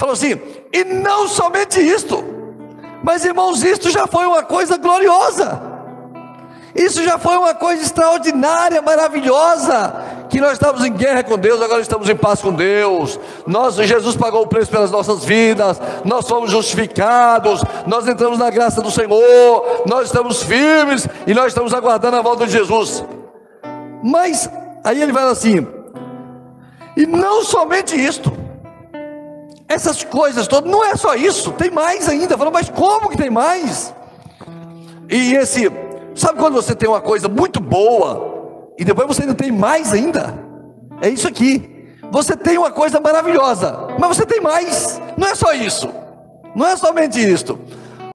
Falou assim: e não somente isto, mas irmãos, isto já foi uma coisa gloriosa. Isso já foi uma coisa extraordinária, maravilhosa, que nós estamos em guerra com Deus, agora estamos em paz com Deus. Nós, Jesus pagou o preço pelas nossas vidas, nós fomos justificados, nós entramos na graça do Senhor, nós estamos firmes e nós estamos aguardando a volta de Jesus. Mas aí ele vai assim: e não somente isto, essas coisas todas, não é só isso, tem mais ainda. Falou, mas como que tem mais? E esse Sabe quando você tem uma coisa muito boa e depois você ainda tem mais ainda? É isso aqui. Você tem uma coisa maravilhosa, mas você tem mais. Não é só isso. Não é somente isto.